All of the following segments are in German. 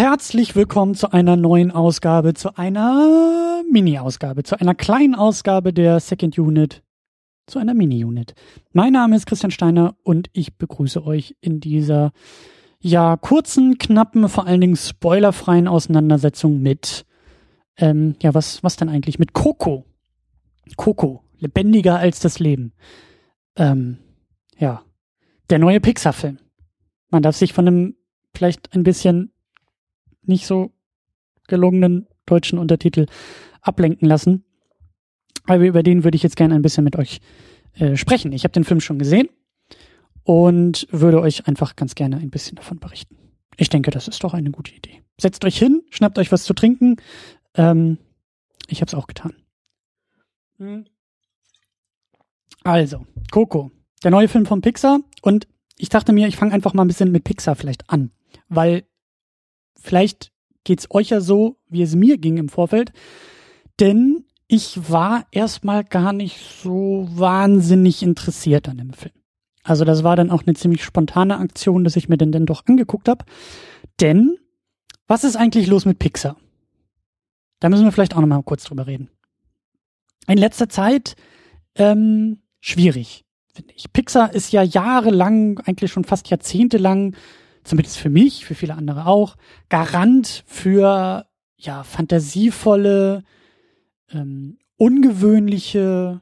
herzlich willkommen zu einer neuen Ausgabe, zu einer Mini-Ausgabe, zu einer kleinen Ausgabe der Second Unit, zu einer Mini-Unit. Mein Name ist Christian Steiner und ich begrüße euch in dieser ja kurzen, knappen, vor allen Dingen spoilerfreien Auseinandersetzung mit ähm, ja was was denn eigentlich mit Coco? Coco, lebendiger als das Leben. Ähm, ja, der neue Pixar-Film. Man darf sich von einem vielleicht ein bisschen nicht so gelungenen deutschen Untertitel ablenken lassen. Aber über den würde ich jetzt gerne ein bisschen mit euch äh, sprechen. Ich habe den Film schon gesehen und würde euch einfach ganz gerne ein bisschen davon berichten. Ich denke, das ist doch eine gute Idee. Setzt euch hin, schnappt euch was zu trinken. Ähm, ich habe es auch getan. Hm. Also, Coco, der neue Film von Pixar. Und ich dachte mir, ich fange einfach mal ein bisschen mit Pixar vielleicht an, weil vielleicht geht's euch ja so, wie es mir ging im Vorfeld. Denn ich war erstmal gar nicht so wahnsinnig interessiert an dem Film. Also das war dann auch eine ziemlich spontane Aktion, dass ich mir den dann doch angeguckt habe. Denn was ist eigentlich los mit Pixar? Da müssen wir vielleicht auch noch mal kurz drüber reden. In letzter Zeit ähm, schwierig, finde ich. Pixar ist ja jahrelang, eigentlich schon fast jahrzehntelang zumindest für mich, für viele andere auch, Garant für ja fantasievolle, ähm, ungewöhnliche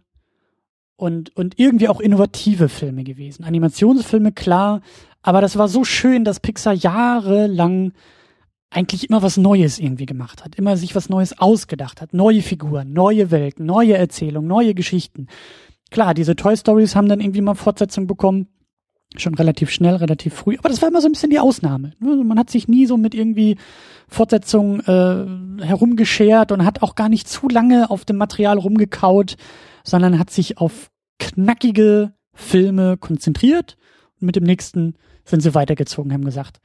und und irgendwie auch innovative Filme gewesen. Animationsfilme klar, aber das war so schön, dass Pixar jahrelang eigentlich immer was Neues irgendwie gemacht hat, immer sich was Neues ausgedacht hat, neue Figuren, neue Welten, neue Erzählungen, neue Geschichten. Klar, diese Toy Stories haben dann irgendwie mal Fortsetzung bekommen, schon relativ schnell, relativ früh. Aber das war immer so ein bisschen die Ausnahme. Also man hat sich nie so mit irgendwie Fortsetzungen äh, herumgeschert und hat auch gar nicht zu lange auf dem Material rumgekaut, sondern hat sich auf knackige Filme konzentriert und mit dem nächsten sind sie weitergezogen, haben gesagt,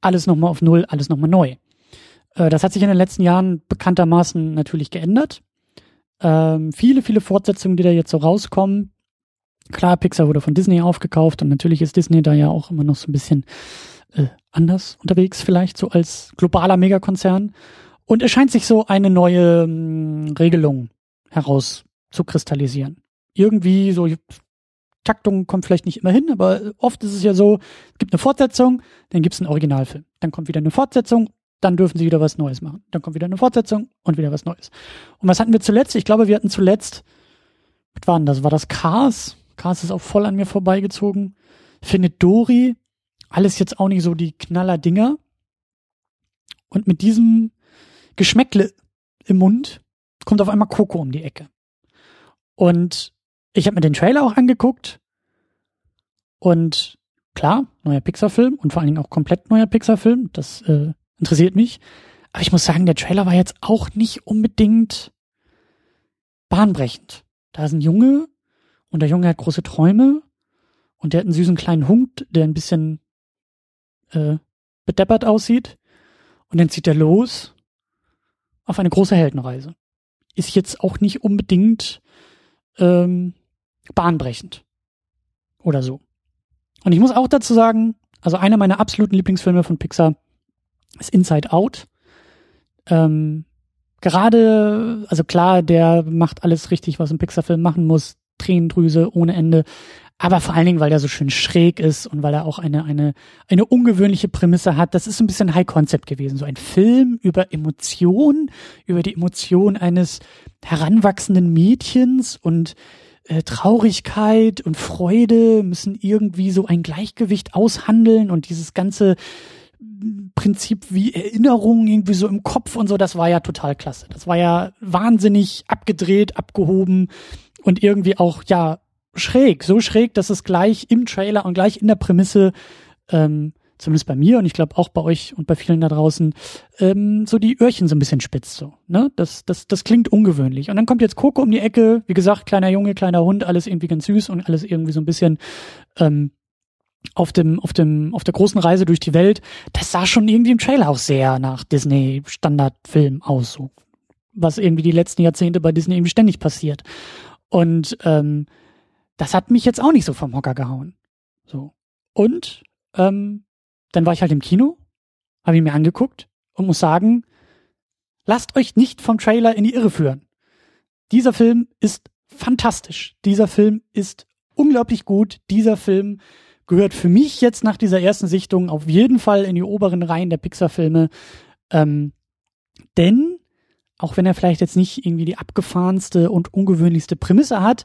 alles nochmal auf Null, alles nochmal neu. Äh, das hat sich in den letzten Jahren bekanntermaßen natürlich geändert. Ähm, viele, viele Fortsetzungen, die da jetzt so rauskommen, Klar, Pixar wurde von Disney aufgekauft und natürlich ist Disney da ja auch immer noch so ein bisschen äh, anders unterwegs, vielleicht so als globaler Megakonzern. Und es scheint sich so eine neue mh, hm, Regelung herauszukristallisieren. Irgendwie so Taktung kommt vielleicht nicht immer hin, aber oft ist es ja so, es gibt eine Fortsetzung, dann gibt es einen Originalfilm. Dann kommt wieder eine Fortsetzung, dann dürfen sie wieder was Neues machen. Dann kommt wieder eine Fortsetzung und wieder was Neues. Und was hatten wir zuletzt? Ich glaube, wir hatten zuletzt, was war denn das? War das Cars? Cars ist auch voll an mir vorbeigezogen. Findet Dori alles jetzt auch nicht so die Knaller-Dinger. Und mit diesem Geschmäckle im Mund kommt auf einmal Coco um die Ecke. Und ich habe mir den Trailer auch angeguckt. Und klar, neuer Pixar-Film und vor allen Dingen auch komplett neuer Pixar-Film. Das äh, interessiert mich. Aber ich muss sagen, der Trailer war jetzt auch nicht unbedingt bahnbrechend. Da ist ein Junge, und der Junge hat große Träume und der hat einen süßen kleinen Hund, der ein bisschen äh, bedeppert aussieht. Und dann zieht er los auf eine große Heldenreise. Ist jetzt auch nicht unbedingt ähm, bahnbrechend oder so. Und ich muss auch dazu sagen, also einer meiner absoluten Lieblingsfilme von Pixar ist Inside Out. Ähm, gerade, also klar, der macht alles richtig, was ein Pixar-Film machen muss. Tränendrüse ohne Ende. Aber vor allen Dingen, weil er so schön schräg ist und weil er auch eine, eine, eine ungewöhnliche Prämisse hat. Das ist ein bisschen High Concept gewesen. So ein Film über Emotionen, über die Emotion eines heranwachsenden Mädchens und äh, Traurigkeit und Freude müssen irgendwie so ein Gleichgewicht aushandeln und dieses ganze Prinzip wie Erinnerungen irgendwie so im Kopf und so, das war ja total klasse. Das war ja wahnsinnig abgedreht, abgehoben und irgendwie auch, ja, schräg, so schräg, dass es gleich im Trailer und gleich in der Prämisse, ähm, zumindest bei mir und ich glaube auch bei euch und bei vielen da draußen, ähm, so die Öhrchen so ein bisschen spitzt so. Ne? Das, das, das klingt ungewöhnlich. Und dann kommt jetzt Coco um die Ecke, wie gesagt, kleiner Junge, kleiner Hund, alles irgendwie ganz süß und alles irgendwie so ein bisschen ähm, auf dem, auf dem, auf der großen Reise durch die Welt. Das sah schon irgendwie im Trailer auch sehr nach Disney Standardfilm aus, so. Was irgendwie die letzten Jahrzehnte bei Disney irgendwie ständig passiert. Und ähm, das hat mich jetzt auch nicht so vom Hocker gehauen. So. Und ähm, dann war ich halt im Kino, habe ihn mir angeguckt und muss sagen, lasst euch nicht vom Trailer in die Irre führen. Dieser Film ist fantastisch. Dieser Film ist unglaublich gut. Dieser Film gehört für mich jetzt nach dieser ersten Sichtung auf jeden Fall in die oberen Reihen der Pixar-Filme. Ähm, denn, auch wenn er vielleicht jetzt nicht irgendwie die abgefahrenste und ungewöhnlichste Prämisse hat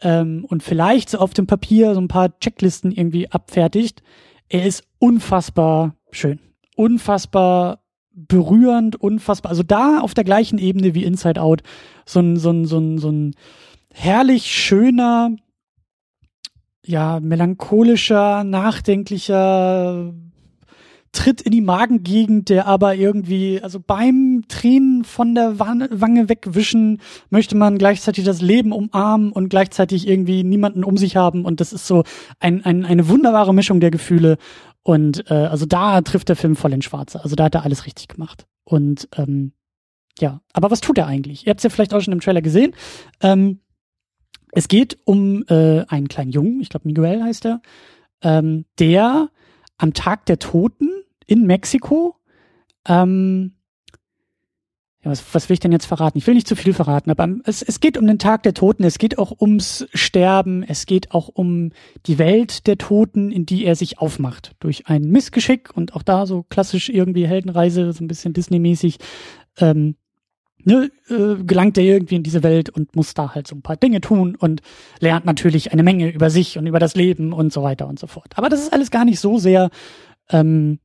ähm, und vielleicht so auf dem Papier so ein paar Checklisten irgendwie abfertigt, er ist unfassbar schön. Unfassbar berührend, unfassbar. Also da auf der gleichen Ebene wie Inside Out. So ein, so ein, so ein, so ein herrlich schöner, ja, melancholischer, nachdenklicher Tritt in die Magengegend, der aber irgendwie, also beim Tränen von der Wange wegwischen, möchte man gleichzeitig das Leben umarmen und gleichzeitig irgendwie niemanden um sich haben. Und das ist so ein, ein, eine wunderbare Mischung der Gefühle. Und äh, also da trifft der Film voll in Schwarze. Also da hat er alles richtig gemacht. Und ähm, ja, aber was tut er eigentlich? Ihr habt es ja vielleicht auch schon im Trailer gesehen. Ähm, es geht um äh, einen kleinen Jungen, ich glaube Miguel heißt er, ähm, der am Tag der Toten in Mexiko ähm, ja, was, was will ich denn jetzt verraten? Ich will nicht zu viel verraten, aber es, es geht um den Tag der Toten, es geht auch ums Sterben, es geht auch um die Welt der Toten, in die er sich aufmacht. Durch ein Missgeschick und auch da so klassisch irgendwie Heldenreise, so ein bisschen Disney-mäßig. Ähm, ne, äh, gelangt er irgendwie in diese Welt und muss da halt so ein paar Dinge tun und lernt natürlich eine Menge über sich und über das Leben und so weiter und so fort. Aber das ist alles gar nicht so sehr ähm,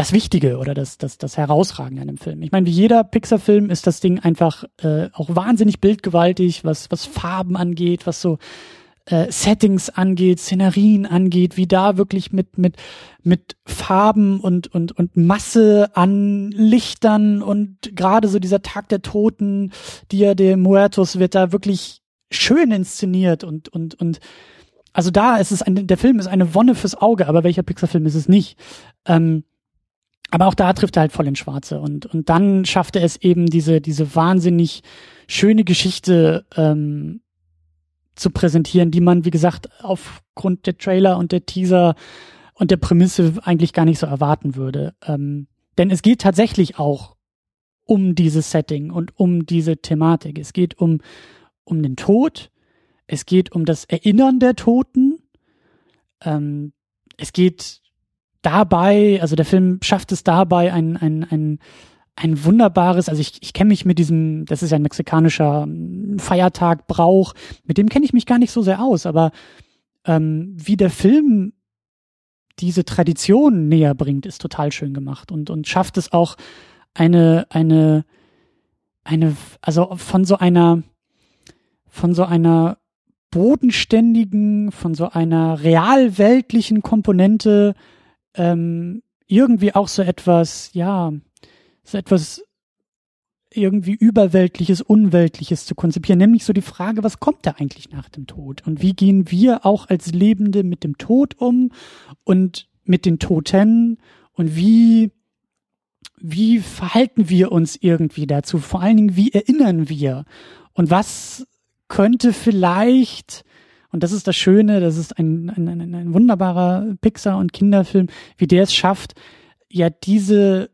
das Wichtige oder das, das, das Herausragende an dem Film. Ich meine, wie jeder Pixar-Film ist das Ding einfach äh, auch wahnsinnig bildgewaltig, was, was Farben angeht, was so äh, Settings angeht, Szenarien angeht, wie da wirklich mit, mit, mit Farben und, und, und Masse an Lichtern und gerade so dieser Tag der Toten, Dia de Muertos wird da wirklich schön inszeniert und, und, und also da ist es ein, der Film ist eine Wonne fürs Auge, aber welcher Pixar-Film ist es nicht? Ähm, aber auch da trifft er halt voll in Schwarze und, und dann schafft er es eben, diese, diese wahnsinnig schöne Geschichte ähm, zu präsentieren, die man, wie gesagt, aufgrund der Trailer und der Teaser und der Prämisse eigentlich gar nicht so erwarten würde. Ähm, denn es geht tatsächlich auch um dieses Setting und um diese Thematik. Es geht um, um den Tod, es geht um das Erinnern der Toten, ähm, es geht dabei, also der Film schafft es dabei, ein, ein, ein, ein wunderbares, also ich, ich kenne mich mit diesem, das ist ja ein mexikanischer hm, Feiertag, Brauch, mit dem kenne ich mich gar nicht so sehr aus, aber ähm, wie der Film diese Tradition näher bringt, ist total schön gemacht und, und schafft es auch eine, eine, eine, also von so einer, von so einer bodenständigen, von so einer realweltlichen Komponente ähm, irgendwie auch so etwas, ja, so etwas irgendwie überweltliches, unweltliches zu konzipieren, nämlich so die Frage, was kommt da eigentlich nach dem Tod und wie gehen wir auch als Lebende mit dem Tod um und mit den Toten und wie wie verhalten wir uns irgendwie dazu? Vor allen Dingen, wie erinnern wir? Und was könnte vielleicht und das ist das Schöne, das ist ein, ein, ein, ein wunderbarer Pixar- und Kinderfilm, wie der es schafft, ja diese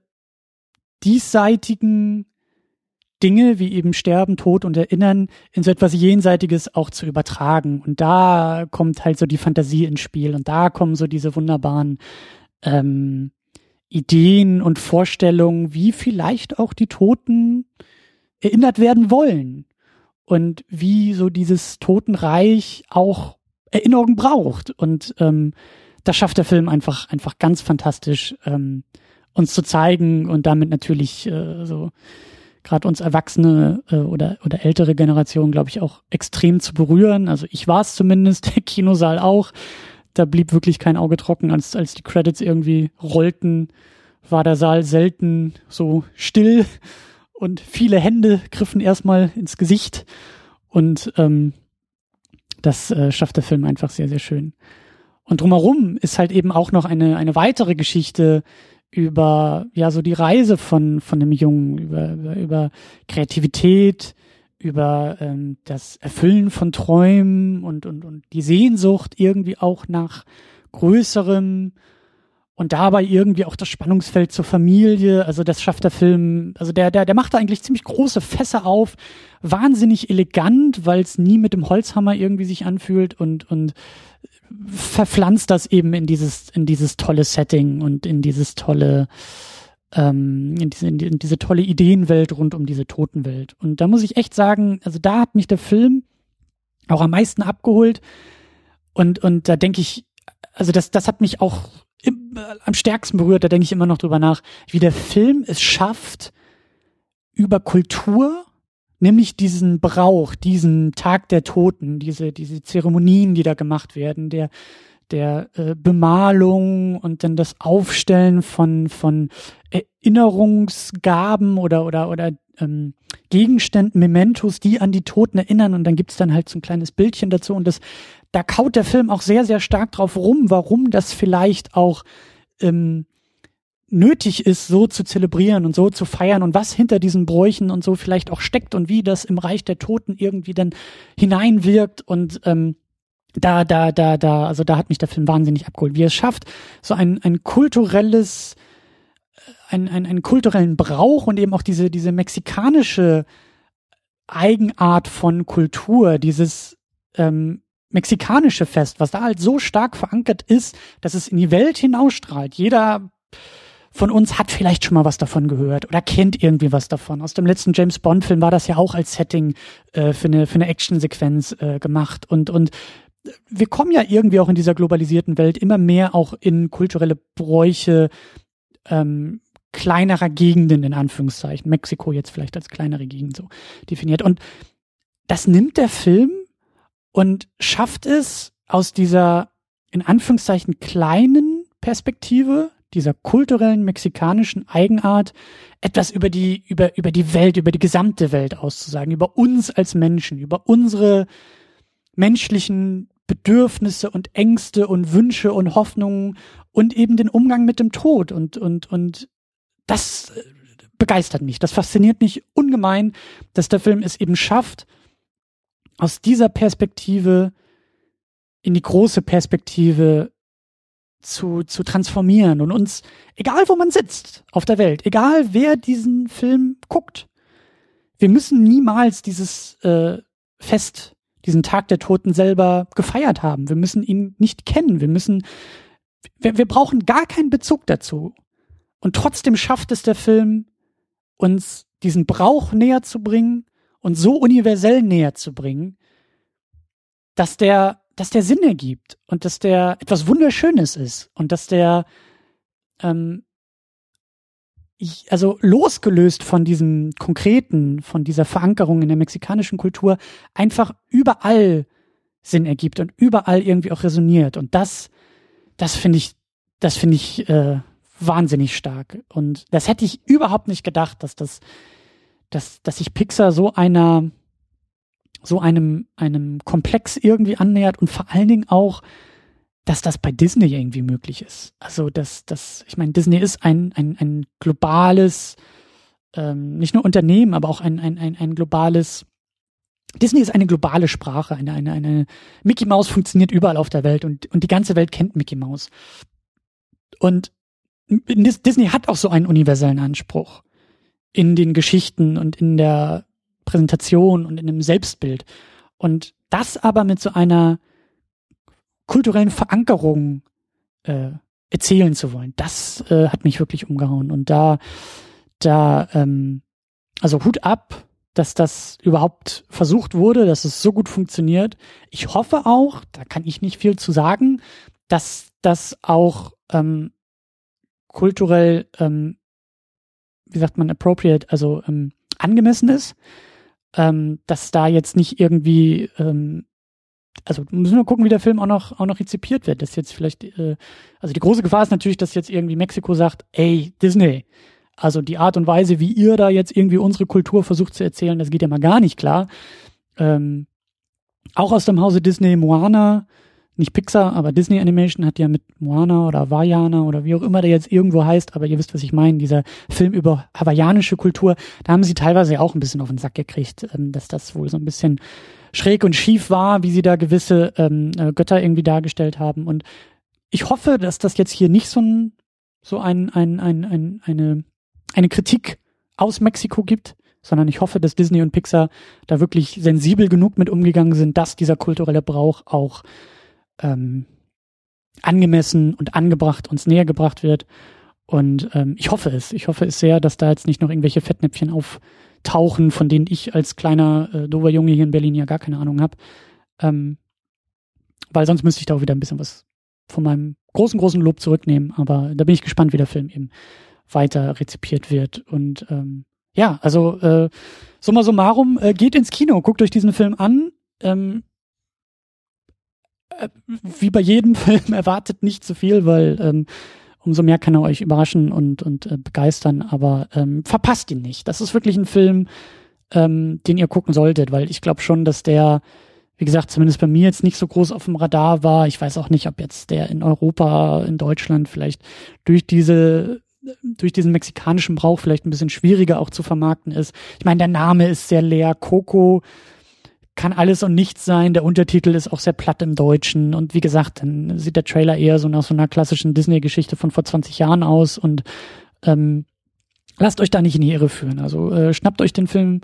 diesseitigen Dinge wie eben Sterben, Tod und Erinnern in so etwas Jenseitiges auch zu übertragen. Und da kommt halt so die Fantasie ins Spiel und da kommen so diese wunderbaren ähm, Ideen und Vorstellungen, wie vielleicht auch die Toten erinnert werden wollen und wie so dieses Totenreich auch Erinnerung braucht. Und ähm, das schafft der Film einfach, einfach ganz fantastisch, ähm, uns zu zeigen und damit natürlich äh, so gerade uns Erwachsene äh, oder, oder ältere Generationen, glaube ich, auch extrem zu berühren. Also ich war es zumindest, der Kinosaal auch. Da blieb wirklich kein Auge trocken, als, als die Credits irgendwie rollten, war der Saal selten so still und viele Hände griffen erstmal ins Gesicht und ähm, das äh, schafft der Film einfach sehr, sehr schön. Und drumherum ist halt eben auch noch eine, eine weitere Geschichte über, ja, so die Reise von, von dem Jungen, über, über, über Kreativität, über ähm, das Erfüllen von Träumen und, und, und die Sehnsucht irgendwie auch nach Größerem und dabei irgendwie auch das Spannungsfeld zur Familie, also das schafft der Film, also der, der, der macht da eigentlich ziemlich große Fässer auf, wahnsinnig elegant, weil es nie mit dem Holzhammer irgendwie sich anfühlt und, und verpflanzt das eben in dieses, in dieses tolle Setting und in dieses tolle, ähm, in, diese, in, diese tolle Ideenwelt rund um diese Totenwelt. Und da muss ich echt sagen, also da hat mich der Film auch am meisten abgeholt. Und, und da denke ich, also das, das hat mich auch im, äh, am stärksten berührt, da denke ich immer noch drüber nach, wie der Film es schafft, über Kultur, nämlich diesen Brauch, diesen Tag der Toten, diese, diese Zeremonien, die da gemacht werden, der, der äh, Bemalung und dann das Aufstellen von, von Erinnerungsgaben oder, oder, oder ähm, Gegenständen, Mementos, die an die Toten erinnern und dann gibt's dann halt so ein kleines Bildchen dazu und das da kaut der Film auch sehr, sehr stark drauf rum, warum das vielleicht auch ähm, nötig ist, so zu zelebrieren und so zu feiern und was hinter diesen Bräuchen und so vielleicht auch steckt und wie das im Reich der Toten irgendwie dann hineinwirkt und ähm, da, da, da, da, also da hat mich der Film wahnsinnig abgeholt, wie er es schafft, so ein, ein kulturelles, ein, ein, einen kulturellen Brauch und eben auch diese, diese mexikanische Eigenart von Kultur, dieses ähm, mexikanische Fest, was da halt so stark verankert ist, dass es in die Welt hinausstrahlt. Jeder von uns hat vielleicht schon mal was davon gehört oder kennt irgendwie was davon. Aus dem letzten James Bond Film war das ja auch als Setting äh, für eine für eine Actionsequenz äh, gemacht und und wir kommen ja irgendwie auch in dieser globalisierten Welt immer mehr auch in kulturelle Bräuche ähm, kleinerer Gegenden in Anführungszeichen. Mexiko jetzt vielleicht als kleinere Gegend so definiert. Und das nimmt der Film und schafft es aus dieser in Anführungszeichen kleinen Perspektive, dieser kulturellen mexikanischen Eigenart, etwas über die, über, über die Welt, über die gesamte Welt auszusagen, über uns als Menschen, über unsere menschlichen Bedürfnisse und Ängste und Wünsche und Hoffnungen und eben den Umgang mit dem Tod und, und, und das begeistert mich. Das fasziniert mich ungemein, dass der Film es eben schafft, aus dieser Perspektive in die große Perspektive zu, zu transformieren und uns, egal wo man sitzt auf der Welt, egal wer diesen Film guckt, wir müssen niemals dieses äh, Fest, diesen Tag der Toten selber gefeiert haben. Wir müssen ihn nicht kennen. Wir müssen, wir, wir brauchen gar keinen Bezug dazu. Und trotzdem schafft es der Film, uns diesen Brauch näher zu bringen und so universell näher zu bringen, dass der, dass der Sinn ergibt und dass der etwas Wunderschönes ist und dass der, ähm, also losgelöst von diesem konkreten, von dieser Verankerung in der mexikanischen Kultur, einfach überall Sinn ergibt und überall irgendwie auch resoniert. Und das, das finde ich, das finde ich äh, wahnsinnig stark. Und das hätte ich überhaupt nicht gedacht, dass das dass, dass sich Pixar so einer, so einem, einem Komplex irgendwie annähert und vor allen Dingen auch, dass das bei Disney irgendwie möglich ist. Also, dass, dass, ich meine, Disney ist ein, ein, ein globales, ähm, nicht nur Unternehmen, aber auch ein, ein, ein, ein globales, Disney ist eine globale Sprache, eine, eine, eine, Mickey Mouse funktioniert überall auf der Welt und, und die ganze Welt kennt Mickey Mouse. Und Disney hat auch so einen universellen Anspruch in den Geschichten und in der Präsentation und in dem Selbstbild. Und das aber mit so einer kulturellen Verankerung äh, erzählen zu wollen, das äh, hat mich wirklich umgehauen. Und da, da, ähm, also Hut ab, dass das überhaupt versucht wurde, dass es so gut funktioniert. Ich hoffe auch, da kann ich nicht viel zu sagen, dass das auch ähm, kulturell ähm, wie sagt man, appropriate, also ähm, angemessen ist, ähm, dass da jetzt nicht irgendwie, ähm, also müssen wir gucken, wie der Film auch noch, auch noch rezipiert wird. Das jetzt vielleicht, äh, also die große Gefahr ist natürlich, dass jetzt irgendwie Mexiko sagt, ey, Disney, also die Art und Weise, wie ihr da jetzt irgendwie unsere Kultur versucht zu erzählen, das geht ja mal gar nicht klar. Ähm, auch aus dem Hause Disney, Moana, nicht Pixar, aber Disney Animation hat ja mit Moana oder Vajana oder wie auch immer der jetzt irgendwo heißt, aber ihr wisst, was ich meine, dieser Film über hawaiianische Kultur, da haben sie teilweise auch ein bisschen auf den Sack gekriegt, ähm, dass das wohl so ein bisschen schräg und schief war, wie sie da gewisse ähm, äh, Götter irgendwie dargestellt haben. Und ich hoffe, dass das jetzt hier nicht so ein so ein, ein, ein, ein, eine, eine Kritik aus Mexiko gibt, sondern ich hoffe, dass Disney und Pixar da wirklich sensibel genug mit umgegangen sind, dass dieser kulturelle Brauch auch ähm, angemessen und angebracht uns näher gebracht wird. Und ähm, ich hoffe es. Ich hoffe es sehr, dass da jetzt nicht noch irgendwelche Fettnäpfchen auftauchen, von denen ich als kleiner äh, dober Junge hier in Berlin ja gar keine Ahnung habe. Ähm, weil sonst müsste ich da auch wieder ein bisschen was von meinem großen, großen Lob zurücknehmen. Aber da bin ich gespannt, wie der Film eben weiter rezipiert wird. Und ähm, ja, also äh, summa summarum, äh, geht ins Kino, guckt euch diesen Film an. Ähm, äh, wie bei jedem Film erwartet nicht zu viel, weil ähm, umso mehr kann er euch überraschen und, und äh, begeistern, aber ähm, verpasst ihn nicht. Das ist wirklich ein Film, ähm, den ihr gucken solltet, weil ich glaube schon, dass der, wie gesagt, zumindest bei mir jetzt nicht so groß auf dem Radar war. Ich weiß auch nicht, ob jetzt der in Europa, in Deutschland vielleicht durch diese durch diesen mexikanischen Brauch vielleicht ein bisschen schwieriger auch zu vermarkten ist. Ich meine, der Name ist sehr leer. Coco kann alles und nichts sein. Der Untertitel ist auch sehr platt im Deutschen. Und wie gesagt, dann sieht der Trailer eher so nach so einer klassischen Disney-Geschichte von vor 20 Jahren aus. Und ähm, lasst euch da nicht in die Irre führen. Also äh, schnappt euch den Film,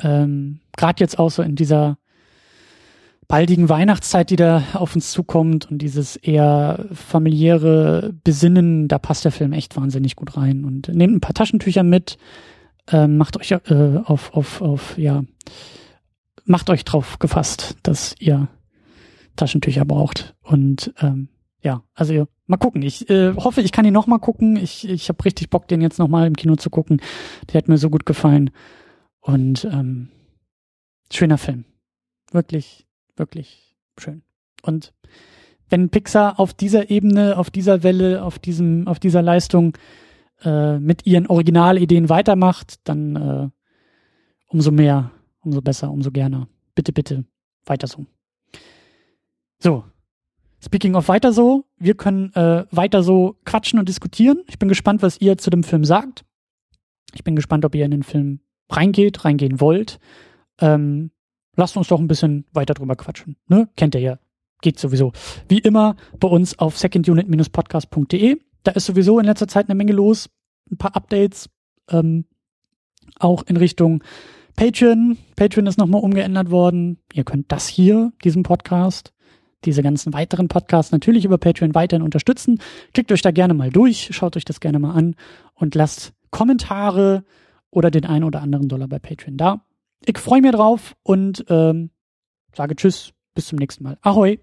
ähm, gerade jetzt auch so in dieser baldigen Weihnachtszeit, die da auf uns zukommt und dieses eher familiäre Besinnen, da passt der Film echt wahnsinnig gut rein. Und nehmt ein paar Taschentücher mit, äh, macht euch äh, auf, auf, auf, ja, macht euch drauf gefasst, dass ihr Taschentücher braucht. Und ähm, ja, also mal gucken. Ich äh, hoffe, ich kann ihn noch mal gucken. Ich, ich habe richtig Bock, den jetzt noch mal im Kino zu gucken. Der hat mir so gut gefallen. Und ähm, schöner Film. Wirklich, wirklich schön. Und wenn Pixar auf dieser Ebene, auf dieser Welle, auf diesem, auf dieser Leistung äh, mit ihren Originalideen weitermacht, dann äh, umso mehr umso besser, umso gerne. Bitte, bitte, weiter so. So. Speaking of weiter so, wir können äh, weiter so quatschen und diskutieren. Ich bin gespannt, was ihr zu dem Film sagt. Ich bin gespannt, ob ihr in den Film reingeht, reingehen wollt. Ähm, lasst uns doch ein bisschen weiter drüber quatschen. Ne? Kennt ihr ja. Geht sowieso. Wie immer bei uns auf secondunit-podcast.de. Da ist sowieso in letzter Zeit eine Menge los. Ein paar Updates. Ähm, auch in Richtung Patreon. Patreon ist nochmal umgeändert worden. Ihr könnt das hier, diesen Podcast, diese ganzen weiteren Podcasts natürlich über Patreon weiterhin unterstützen. Klickt euch da gerne mal durch, schaut euch das gerne mal an und lasst Kommentare oder den einen oder anderen Dollar bei Patreon da. Ich freue mich drauf und ähm, sage Tschüss, bis zum nächsten Mal. Ahoi!